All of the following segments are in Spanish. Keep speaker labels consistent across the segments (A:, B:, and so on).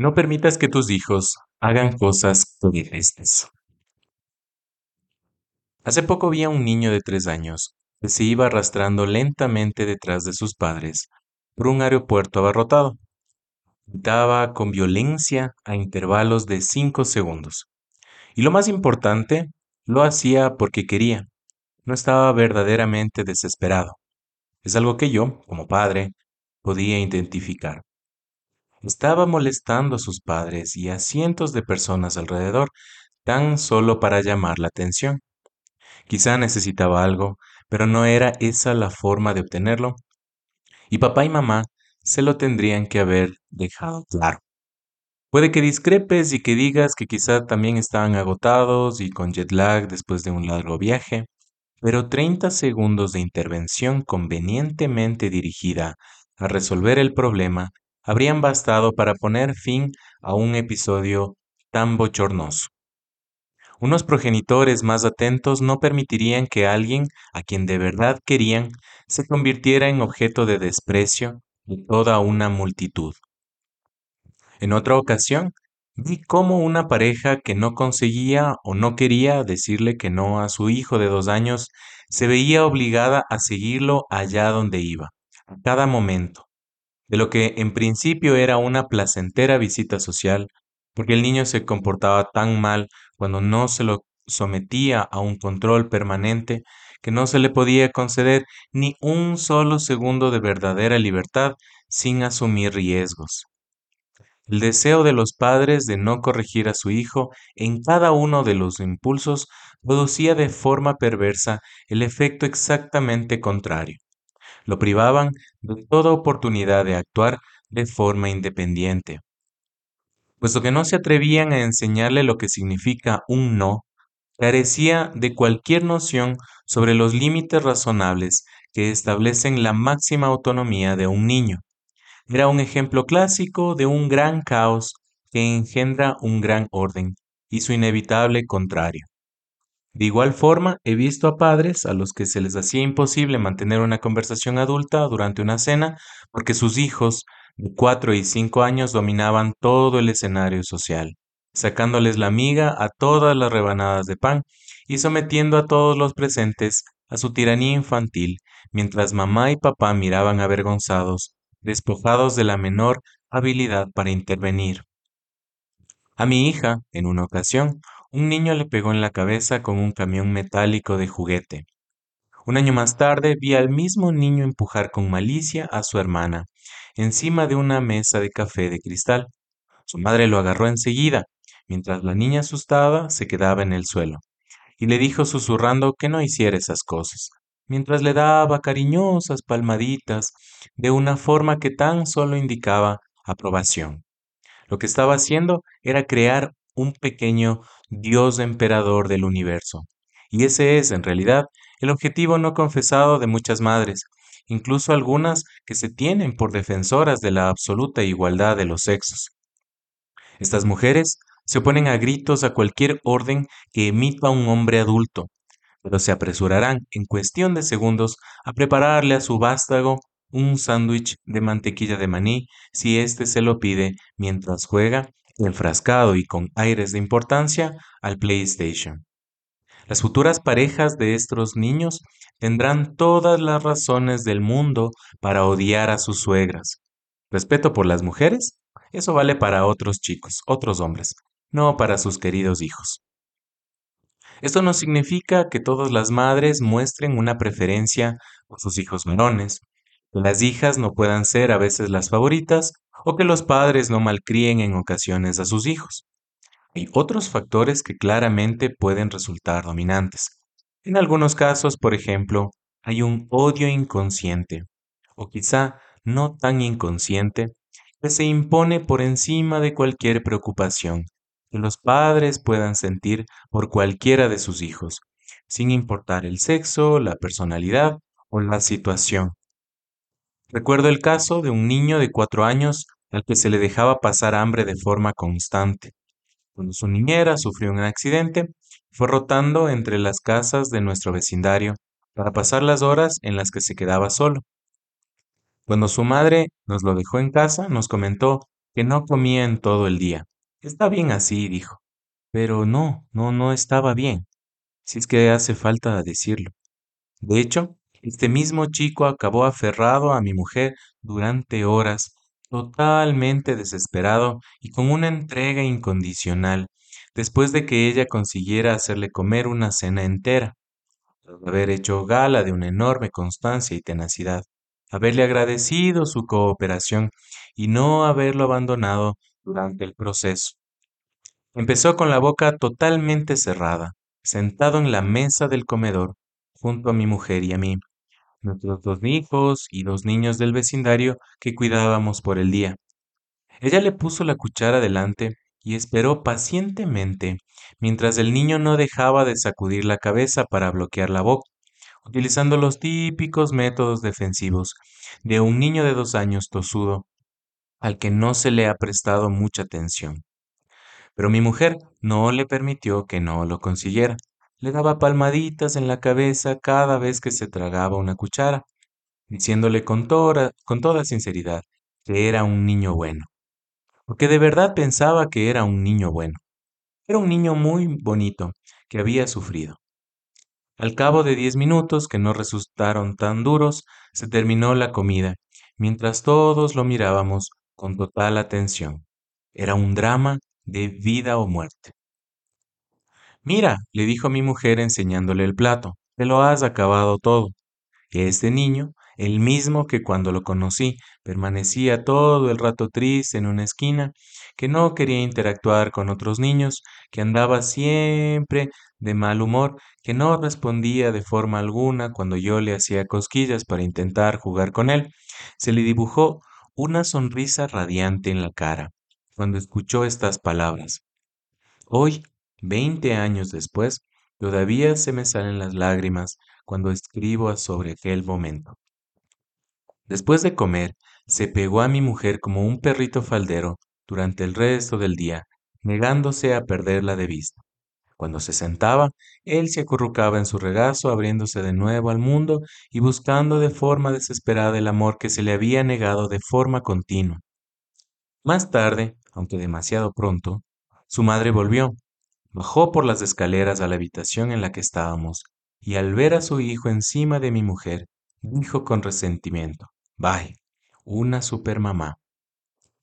A: No permitas que tus hijos hagan cosas que detestes. Hace poco vi a un niño de tres años que se iba arrastrando lentamente detrás de sus padres por un aeropuerto abarrotado. Gritaba con violencia a intervalos de cinco segundos. Y lo más importante, lo hacía porque quería. No estaba verdaderamente desesperado. Es algo que yo, como padre, podía identificar. Estaba molestando a sus padres y a cientos de personas alrededor tan solo para llamar la atención. Quizá necesitaba algo, pero no era esa la forma de obtenerlo. Y papá y mamá se lo tendrían que haber dejado claro. Puede que discrepes y que digas que quizá también estaban agotados y con jet lag después de un largo viaje, pero 30 segundos de intervención convenientemente dirigida a resolver el problema habrían bastado para poner fin a un episodio tan bochornoso. Unos progenitores más atentos no permitirían que alguien a quien de verdad querían se convirtiera en objeto de desprecio de toda una multitud. En otra ocasión, vi cómo una pareja que no conseguía o no quería decirle que no a su hijo de dos años se veía obligada a seguirlo allá donde iba, a cada momento, de lo que en principio era una placentera visita social, porque el niño se comportaba tan mal cuando no se lo sometía a un control permanente que no se le podía conceder ni un solo segundo de verdadera libertad sin asumir riesgos. El deseo de los padres de no corregir a su hijo en cada uno de los impulsos producía de forma perversa el efecto exactamente contrario lo privaban de toda oportunidad de actuar de forma independiente. Puesto que no se atrevían a enseñarle lo que significa un no, carecía de cualquier noción sobre los límites razonables que establecen la máxima autonomía de un niño. Era un ejemplo clásico de un gran caos que engendra un gran orden y su inevitable contrario. De igual forma, he visto a padres a los que se les hacía imposible mantener una conversación adulta durante una cena porque sus hijos de cuatro y cinco años dominaban todo el escenario social, sacándoles la miga a todas las rebanadas de pan y sometiendo a todos los presentes a su tiranía infantil, mientras mamá y papá miraban avergonzados, despojados de la menor habilidad para intervenir. A mi hija, en una ocasión, un niño le pegó en la cabeza con un camión metálico de juguete. Un año más tarde vi al mismo niño empujar con malicia a su hermana, encima de una mesa de café de cristal. Su madre lo agarró enseguida, mientras la niña asustada se quedaba en el suelo, y le dijo susurrando que no hiciera esas cosas, mientras le daba cariñosas palmaditas de una forma que tan solo indicaba aprobación. Lo que estaba haciendo era crear un pequeño Dios emperador del universo. Y ese es, en realidad, el objetivo no confesado de muchas madres, incluso algunas que se tienen por defensoras de la absoluta igualdad de los sexos. Estas mujeres se oponen a gritos a cualquier orden que emita un hombre adulto, pero se apresurarán en cuestión de segundos a prepararle a su vástago un sándwich de mantequilla de maní si éste se lo pide mientras juega enfrascado y con aires de importancia al PlayStation. Las futuras parejas de estos niños tendrán todas las razones del mundo para odiar a sus suegras. Respeto por las mujeres, eso vale para otros chicos, otros hombres, no para sus queridos hijos. Esto no significa que todas las madres muestren una preferencia por sus hijos varones, las hijas no puedan ser a veces las favoritas o que los padres no malcríen en ocasiones a sus hijos. Hay otros factores que claramente pueden resultar dominantes. En algunos casos, por ejemplo, hay un odio inconsciente, o quizá no tan inconsciente, que se impone por encima de cualquier preocupación que los padres puedan sentir por cualquiera de sus hijos, sin importar el sexo, la personalidad o la situación. Recuerdo el caso de un niño de cuatro años al que se le dejaba pasar hambre de forma constante. Cuando su niñera sufrió un accidente, fue rotando entre las casas de nuestro vecindario para pasar las horas en las que se quedaba solo. Cuando su madre nos lo dejó en casa, nos comentó que no comía en todo el día. Está bien así, dijo. Pero no, no, no estaba bien, si es que hace falta decirlo. De hecho, este mismo chico acabó aferrado a mi mujer durante horas, totalmente desesperado y con una entrega incondicional, después de que ella consiguiera hacerle comer una cena entera, haber hecho gala de una enorme constancia y tenacidad, haberle agradecido su cooperación y no haberlo abandonado durante el proceso. Empezó con la boca totalmente cerrada, sentado en la mesa del comedor, junto a mi mujer y a mí, nuestros dos hijos y dos niños del vecindario que cuidábamos por el día. Ella le puso la cuchara delante y esperó pacientemente mientras el niño no dejaba de sacudir la cabeza para bloquear la boca, utilizando los típicos métodos defensivos de un niño de dos años tosudo al que no se le ha prestado mucha atención. Pero mi mujer no le permitió que no lo consiguiera. Le daba palmaditas en la cabeza cada vez que se tragaba una cuchara, diciéndole con toda, con toda sinceridad que era un niño bueno, porque de verdad pensaba que era un niño bueno. Era un niño muy bonito que había sufrido. Al cabo de diez minutos, que no resultaron tan duros, se terminó la comida, mientras todos lo mirábamos con total atención. Era un drama de vida o muerte. Mira, le dijo mi mujer enseñándole el plato, te lo has acabado todo. Este niño, el mismo que cuando lo conocí permanecía todo el rato triste en una esquina, que no quería interactuar con otros niños, que andaba siempre de mal humor, que no respondía de forma alguna cuando yo le hacía cosquillas para intentar jugar con él, se le dibujó una sonrisa radiante en la cara cuando escuchó estas palabras. Hoy Veinte años después, todavía se me salen las lágrimas cuando escribo sobre aquel momento. Después de comer, se pegó a mi mujer como un perrito faldero durante el resto del día, negándose a perderla de vista. Cuando se sentaba, él se acurrucaba en su regazo, abriéndose de nuevo al mundo y buscando de forma desesperada el amor que se le había negado de forma continua. Más tarde, aunque demasiado pronto, su madre volvió, Bajó por las escaleras a la habitación en la que estábamos, y al ver a su hijo encima de mi mujer, dijo con resentimiento, Vaya, una supermamá.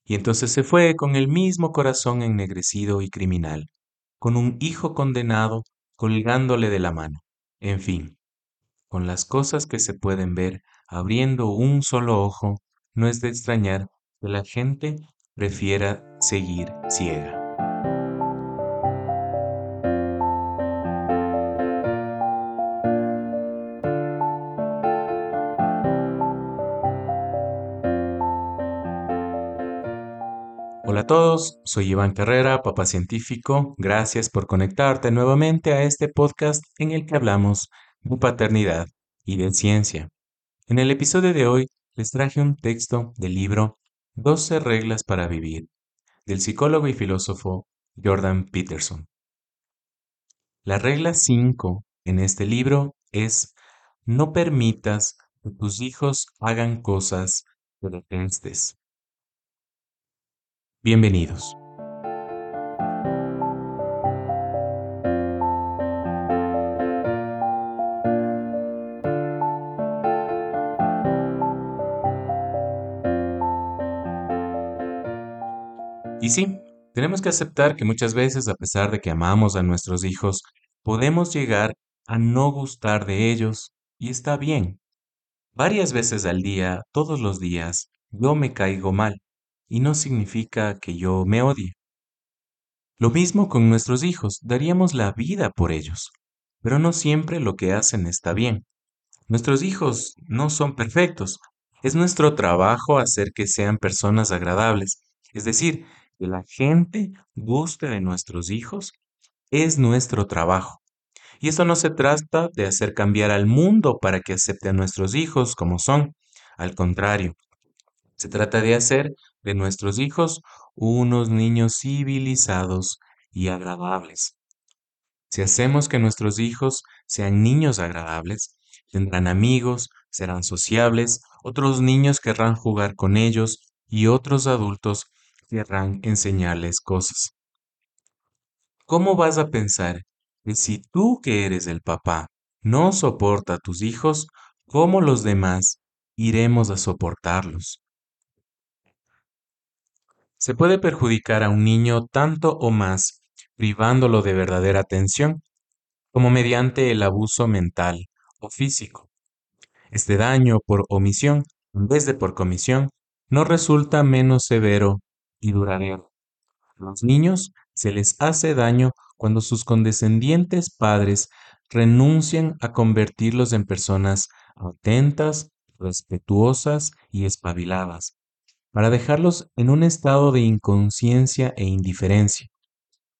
A: Y entonces se fue con el mismo corazón ennegrecido y criminal, con un hijo condenado colgándole de la mano. En fin, con las cosas que se pueden ver abriendo un solo ojo, no es de extrañar que la gente prefiera seguir ciega. A todos, soy Iván Carrera, papá científico. Gracias por conectarte nuevamente a este podcast en el que hablamos de paternidad y de ciencia. En el episodio de hoy les traje un texto del libro 12 reglas para vivir, del psicólogo y filósofo Jordan Peterson. La regla 5 en este libro es no permitas que tus hijos hagan cosas que detestes. Bienvenidos. Y sí, tenemos que aceptar que muchas veces, a pesar de que amamos a nuestros hijos, podemos llegar a no gustar de ellos y está bien. Varias veces al día, todos los días, yo me caigo mal y no significa que yo me odie. Lo mismo con nuestros hijos, daríamos la vida por ellos, pero no siempre lo que hacen está bien. Nuestros hijos no son perfectos, es nuestro trabajo hacer que sean personas agradables, es decir, que la gente guste de nuestros hijos, es nuestro trabajo. Y esto no se trata de hacer cambiar al mundo para que acepte a nuestros hijos como son, al contrario, se trata de hacer de nuestros hijos unos niños civilizados y agradables. Si hacemos que nuestros hijos sean niños agradables, tendrán amigos, serán sociables, otros niños querrán jugar con ellos y otros adultos querrán enseñarles cosas. ¿Cómo vas a pensar que si tú que eres el papá no soporta a tus hijos, cómo los demás iremos a soportarlos? Se puede perjudicar a un niño tanto o más privándolo de verdadera atención, como mediante el abuso mental o físico. Este daño por omisión, en vez de por comisión, no resulta menos severo y duradero. A los niños se les hace daño cuando sus condescendientes padres renuncian a convertirlos en personas atentas, respetuosas y espabiladas, para dejarlos en un estado de inconsciencia e indiferencia.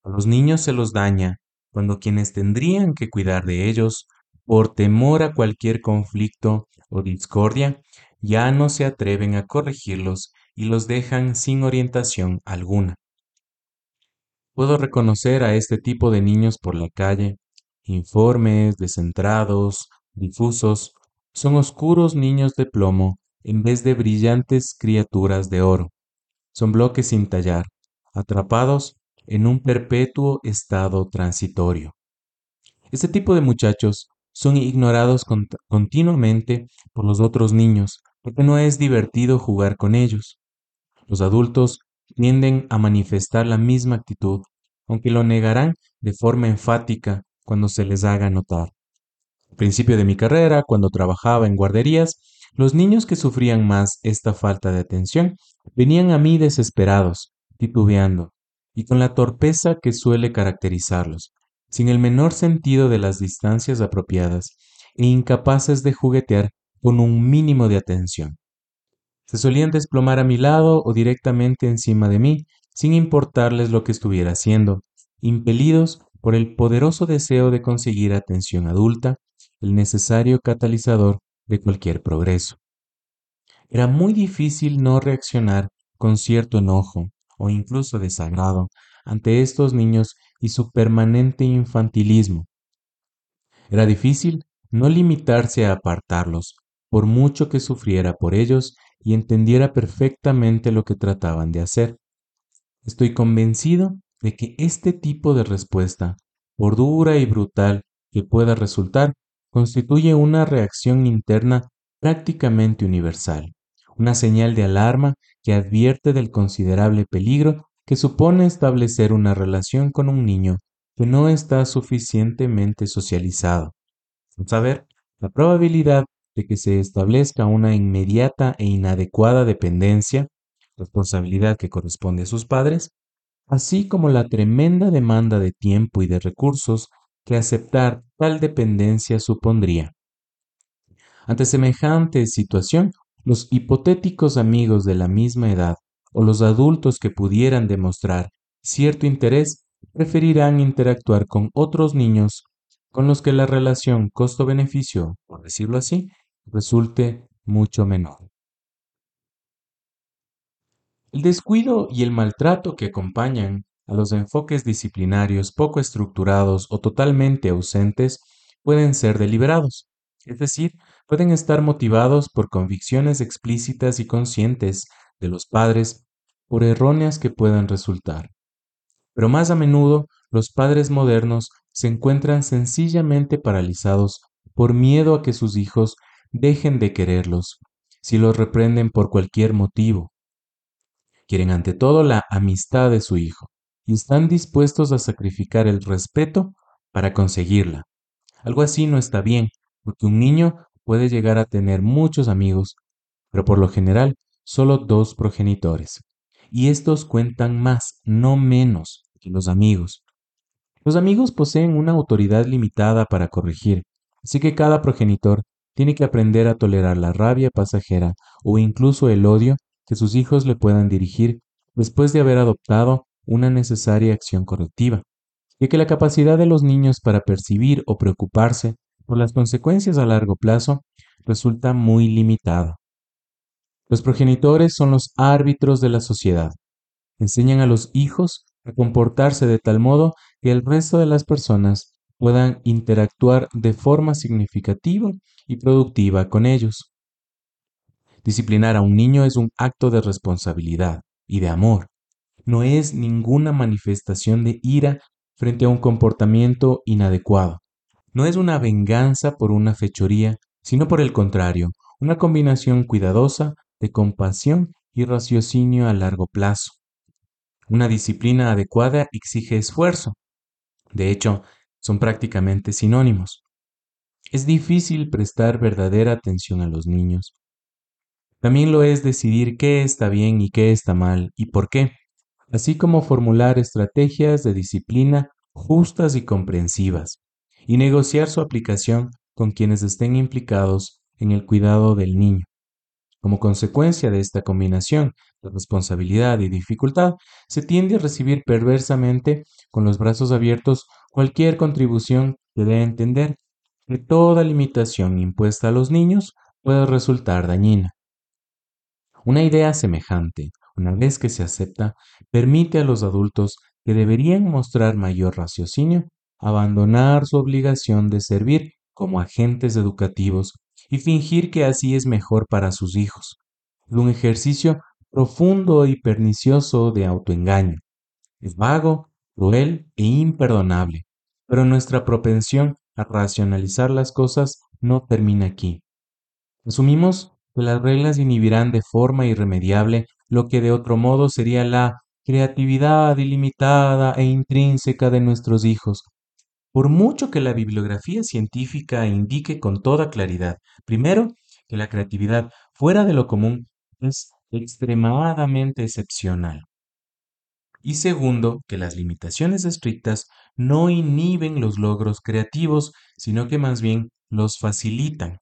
A: A los niños se los daña cuando quienes tendrían que cuidar de ellos, por temor a cualquier conflicto o discordia, ya no se atreven a corregirlos y los dejan sin orientación alguna. Puedo reconocer a este tipo de niños por la calle, informes, descentrados, difusos, son oscuros niños de plomo en vez de brillantes criaturas de oro. Son bloques sin tallar, atrapados en un perpetuo estado transitorio. Este tipo de muchachos son ignorados continuamente por los otros niños porque no es divertido jugar con ellos. Los adultos tienden a manifestar la misma actitud, aunque lo negarán de forma enfática cuando se les haga notar. Al principio de mi carrera, cuando trabajaba en guarderías, los niños que sufrían más esta falta de atención venían a mí desesperados, titubeando, y con la torpeza que suele caracterizarlos, sin el menor sentido de las distancias apropiadas e incapaces de juguetear con un mínimo de atención. Se solían desplomar a mi lado o directamente encima de mí, sin importarles lo que estuviera haciendo, impelidos por el poderoso deseo de conseguir atención adulta, el necesario catalizador de cualquier progreso. Era muy difícil no reaccionar con cierto enojo o incluso desagrado ante estos niños y su permanente infantilismo. Era difícil no limitarse a apartarlos, por mucho que sufriera por ellos y entendiera perfectamente lo que trataban de hacer. Estoy convencido de que este tipo de respuesta, por dura y brutal que pueda resultar, constituye una reacción interna prácticamente universal, una señal de alarma que advierte del considerable peligro que supone establecer una relación con un niño que no está suficientemente socializado. A saber, la probabilidad de que se establezca una inmediata e inadecuada dependencia, responsabilidad que corresponde a sus padres, así como la tremenda demanda de tiempo y de recursos que aceptar tal dependencia supondría. Ante semejante situación, los hipotéticos amigos de la misma edad o los adultos que pudieran demostrar cierto interés preferirán interactuar con otros niños con los que la relación costo-beneficio, por decirlo así, resulte mucho menor. El descuido y el maltrato que acompañan a los enfoques disciplinarios poco estructurados o totalmente ausentes pueden ser deliberados, es decir, pueden estar motivados por convicciones explícitas y conscientes de los padres, por erróneas que puedan resultar. Pero más a menudo los padres modernos se encuentran sencillamente paralizados por miedo a que sus hijos dejen de quererlos si los reprenden por cualquier motivo. Quieren ante todo la amistad de su hijo y están dispuestos a sacrificar el respeto para conseguirla. Algo así no está bien, porque un niño puede llegar a tener muchos amigos, pero por lo general solo dos progenitores. Y estos cuentan más, no menos, que los amigos. Los amigos poseen una autoridad limitada para corregir, así que cada progenitor tiene que aprender a tolerar la rabia pasajera o incluso el odio que sus hijos le puedan dirigir después de haber adoptado una necesaria acción correctiva, y que la capacidad de los niños para percibir o preocuparse por las consecuencias a largo plazo resulta muy limitada. Los progenitores son los árbitros de la sociedad. Enseñan a los hijos a comportarse de tal modo que el resto de las personas puedan interactuar de forma significativa y productiva con ellos. Disciplinar a un niño es un acto de responsabilidad y de amor, no es ninguna manifestación de ira frente a un comportamiento inadecuado. No es una venganza por una fechoría, sino por el contrario, una combinación cuidadosa de compasión y raciocinio a largo plazo. Una disciplina adecuada exige esfuerzo. De hecho, son prácticamente sinónimos. Es difícil prestar verdadera atención a los niños. También lo es decidir qué está bien y qué está mal y por qué, así como formular estrategias de disciplina justas y comprensivas, y negociar su aplicación con quienes estén implicados en el cuidado del niño. Como consecuencia de esta combinación de responsabilidad y dificultad, se tiende a recibir perversamente con los brazos abiertos cualquier contribución que dé a entender que toda limitación impuesta a los niños puede resultar dañina. Una idea semejante, una vez que se acepta, permite a los adultos que deberían mostrar mayor raciocinio abandonar su obligación de servir como agentes educativos y fingir que así es mejor para sus hijos. Un ejercicio profundo y pernicioso de autoengaño. Es vago, cruel e imperdonable, pero nuestra propensión a racionalizar las cosas no termina aquí. Asumimos que las reglas inhibirán de forma irremediable lo que de otro modo sería la creatividad ilimitada e intrínseca de nuestros hijos. Por mucho que la bibliografía científica indique con toda claridad, primero, que la creatividad fuera de lo común es extremadamente excepcional. Y segundo, que las limitaciones estrictas no inhiben los logros creativos, sino que más bien los facilitan.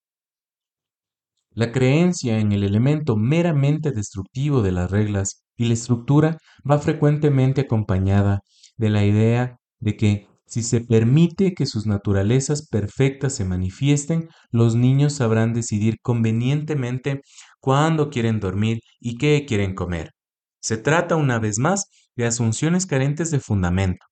A: La creencia en el elemento meramente destructivo de las reglas y la estructura va frecuentemente acompañada de la idea de que si se permite que sus naturalezas perfectas se manifiesten, los niños sabrán decidir convenientemente cuándo quieren dormir y qué quieren comer. Se trata una vez más de asunciones carentes de fundamento.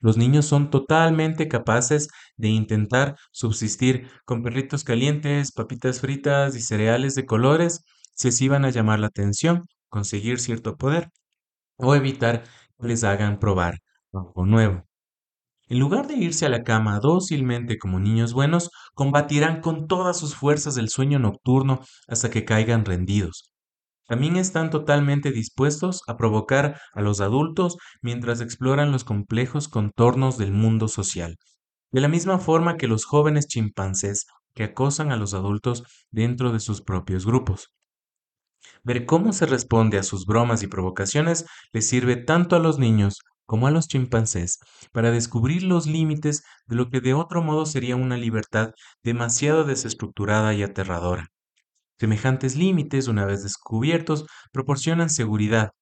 A: Los niños son totalmente capaces de intentar subsistir con perritos calientes, papitas fritas y cereales de colores si así van a llamar la atención, conseguir cierto poder o evitar que les hagan probar algo nuevo. En lugar de irse a la cama dócilmente como niños buenos, combatirán con todas sus fuerzas el sueño nocturno hasta que caigan rendidos. También están totalmente dispuestos a provocar a los adultos mientras exploran los complejos contornos del mundo social, de la misma forma que los jóvenes chimpancés que acosan a los adultos dentro de sus propios grupos. Ver cómo se responde a sus bromas y provocaciones les sirve tanto a los niños como a los chimpancés para descubrir los límites de lo que de otro modo sería una libertad demasiado desestructurada y aterradora. Semejantes límites, una vez descubiertos, proporcionan seguridad,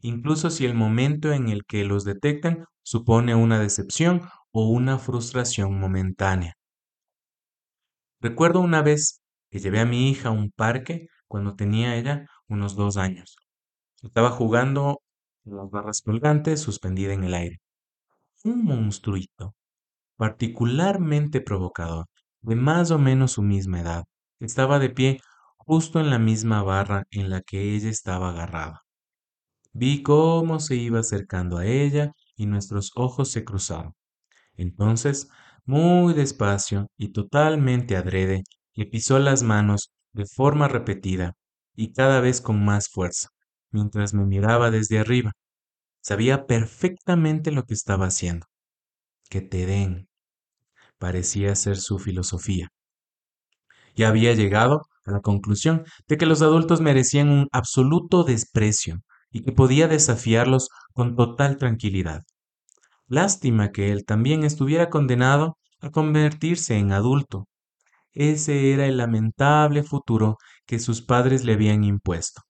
A: incluso si el momento en el que los detectan supone una decepción o una frustración momentánea. Recuerdo una vez que llevé a mi hija a un parque cuando tenía ella unos dos años. Estaba jugando las barras colgantes suspendida en el aire. Un monstruito, particularmente provocador, de más o menos su misma edad, estaba de pie justo en la misma barra en la que ella estaba agarrada. Vi cómo se iba acercando a ella y nuestros ojos se cruzaron. Entonces, muy despacio y totalmente adrede, le pisó las manos de forma repetida y cada vez con más fuerza, mientras me miraba desde arriba. Sabía perfectamente lo que estaba haciendo. Que te den. Parecía ser su filosofía. Ya había llegado a la conclusión de que los adultos merecían un absoluto desprecio y que podía desafiarlos con total tranquilidad. Lástima que él también estuviera condenado a convertirse en adulto. Ese era el lamentable futuro que sus padres le habían impuesto.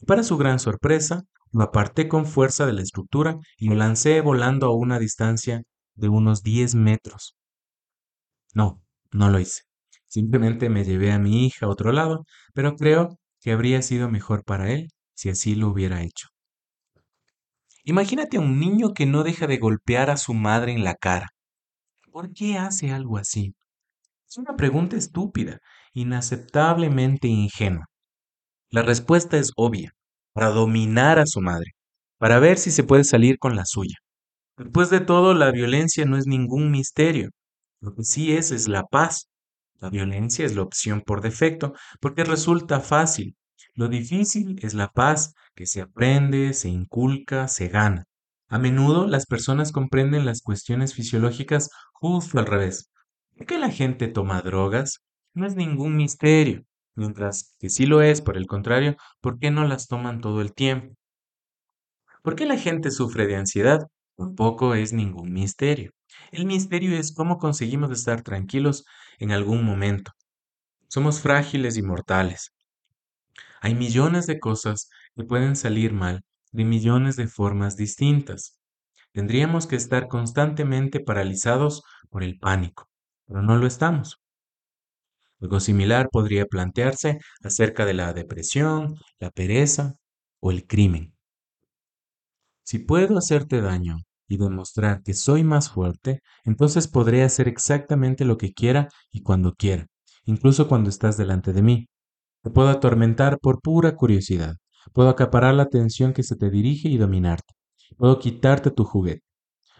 A: Y para su gran sorpresa, lo aparté con fuerza de la estructura y lo lancé volando a una distancia de unos 10 metros. No, no lo hice. Simplemente me llevé a mi hija a otro lado, pero creo que habría sido mejor para él si así lo hubiera hecho. Imagínate a un niño que no deja de golpear a su madre en la cara. ¿Por qué hace algo así? Es una pregunta estúpida, inaceptablemente ingenua. La respuesta es obvia, para dominar a su madre. para ver si se puede salir con la suya. Después de todo, la violencia no es ningún misterio. Lo que sí es es la paz. La violencia es la opción por defecto porque resulta fácil. Lo difícil es la paz que se aprende, se inculca, se gana. A menudo las personas comprenden las cuestiones fisiológicas justo al revés. ¿Por qué la gente toma drogas? No es ningún misterio. Mientras que sí lo es, por el contrario, ¿por qué no las toman todo el tiempo? ¿Por qué la gente sufre de ansiedad? Tampoco es ningún misterio. El misterio es cómo conseguimos estar tranquilos en algún momento. Somos frágiles y mortales. Hay millones de cosas que pueden salir mal de millones de formas distintas. Tendríamos que estar constantemente paralizados por el pánico, pero no lo estamos. Algo similar podría plantearse acerca de la depresión, la pereza o el crimen. Si puedo hacerte daño y demostrar que soy más fuerte, entonces podré hacer exactamente lo que quiera y cuando quiera, incluso cuando estás delante de mí. Te puedo atormentar por pura curiosidad. Puedo acaparar la atención que se te dirige y dominarte. Puedo quitarte tu juguete.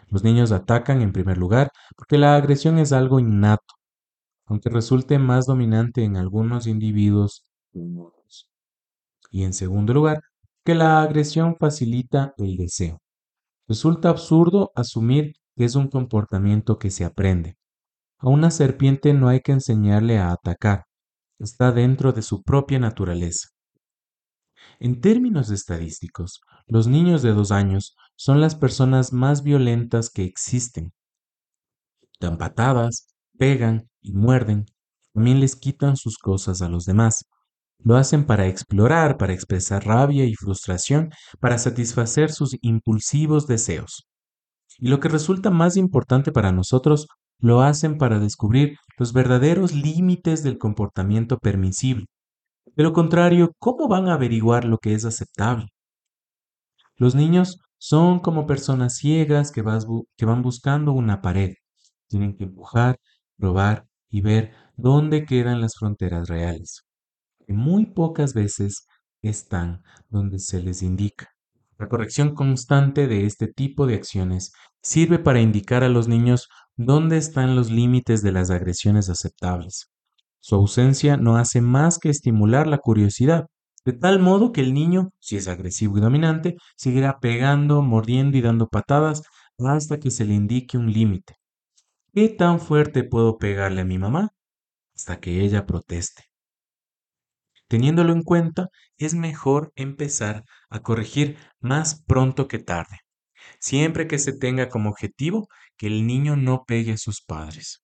A: Los niños atacan en primer lugar porque la agresión es algo innato, aunque resulte más dominante en algunos individuos Y en segundo lugar, que la agresión facilita el deseo. Resulta absurdo asumir que es un comportamiento que se aprende. A una serpiente no hay que enseñarle a atacar, está dentro de su propia naturaleza. En términos estadísticos, los niños de dos años son las personas más violentas que existen. Dan patadas, pegan y muerden. También les quitan sus cosas a los demás. Lo hacen para explorar, para expresar rabia y frustración, para satisfacer sus impulsivos deseos. Y lo que resulta más importante para nosotros, lo hacen para descubrir los verdaderos límites del comportamiento permisible, de lo contrario, ¿cómo van a averiguar lo que es aceptable? Los niños son como personas ciegas que, van buscando una pared. Tienen que empujar, probar y ver dónde quedan las fronteras reales. Y muy pocas veces están donde se les indica. La corrección constante de este tipo de acciones sirve para indicar a los niños dónde están los límites de las agresiones aceptables. Su ausencia no hace más que estimular la curiosidad, de tal modo que el niño, si es agresivo y dominante, seguirá pegando, mordiendo y dando patadas hasta que se le indique un límite. ¿Qué tan fuerte puedo pegarle a mi mamá? Hasta que ella proteste. Teniéndolo en cuenta, es mejor empezar a corregir más pronto que tarde, siempre que se tenga como objetivo que el niño no pegue a sus padres.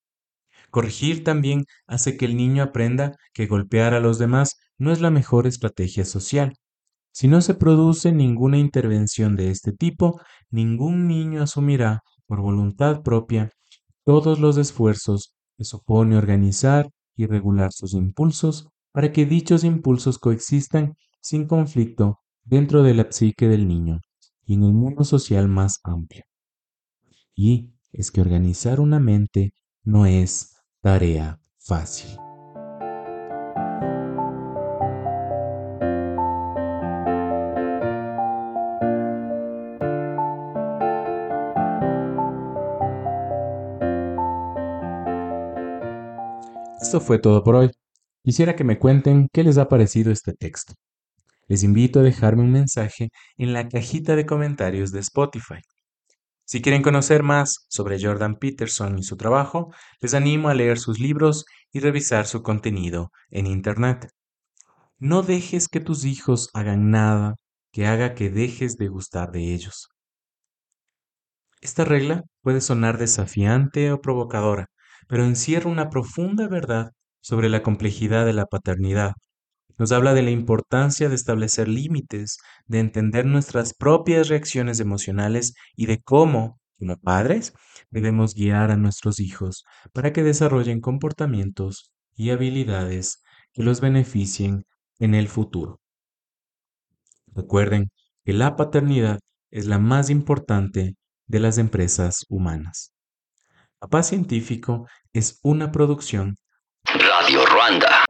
A: Corregir también hace que el niño aprenda que golpear a los demás no es la mejor estrategia social. Si no se produce ninguna intervención de este tipo, ningún niño asumirá por voluntad propia todos los esfuerzos que supone organizar y regular sus impulsos para que dichos impulsos coexistan sin conflicto dentro de la psique del niño y en el mundo social más amplio. Y es que organizar una mente no es Tarea fácil. Esto fue todo por hoy. Quisiera que me cuenten qué les ha parecido este texto. Les invito a dejarme un mensaje en la cajita de comentarios de Spotify. Si quieren conocer más sobre Jordan Peterson y su trabajo, les animo a leer sus libros y revisar su contenido en Internet. No dejes que tus hijos hagan nada que haga que dejes de gustar de ellos. Esta regla puede sonar desafiante o provocadora, pero encierra una profunda verdad sobre la complejidad de la paternidad nos habla de la importancia de establecer límites, de entender nuestras propias reacciones emocionales y de cómo, como padres, debemos guiar a nuestros hijos para que desarrollen comportamientos y habilidades que los beneficien en el futuro. Recuerden que la paternidad es la más importante de las empresas humanas. Papá Científico es una producción
B: Radio Ruanda.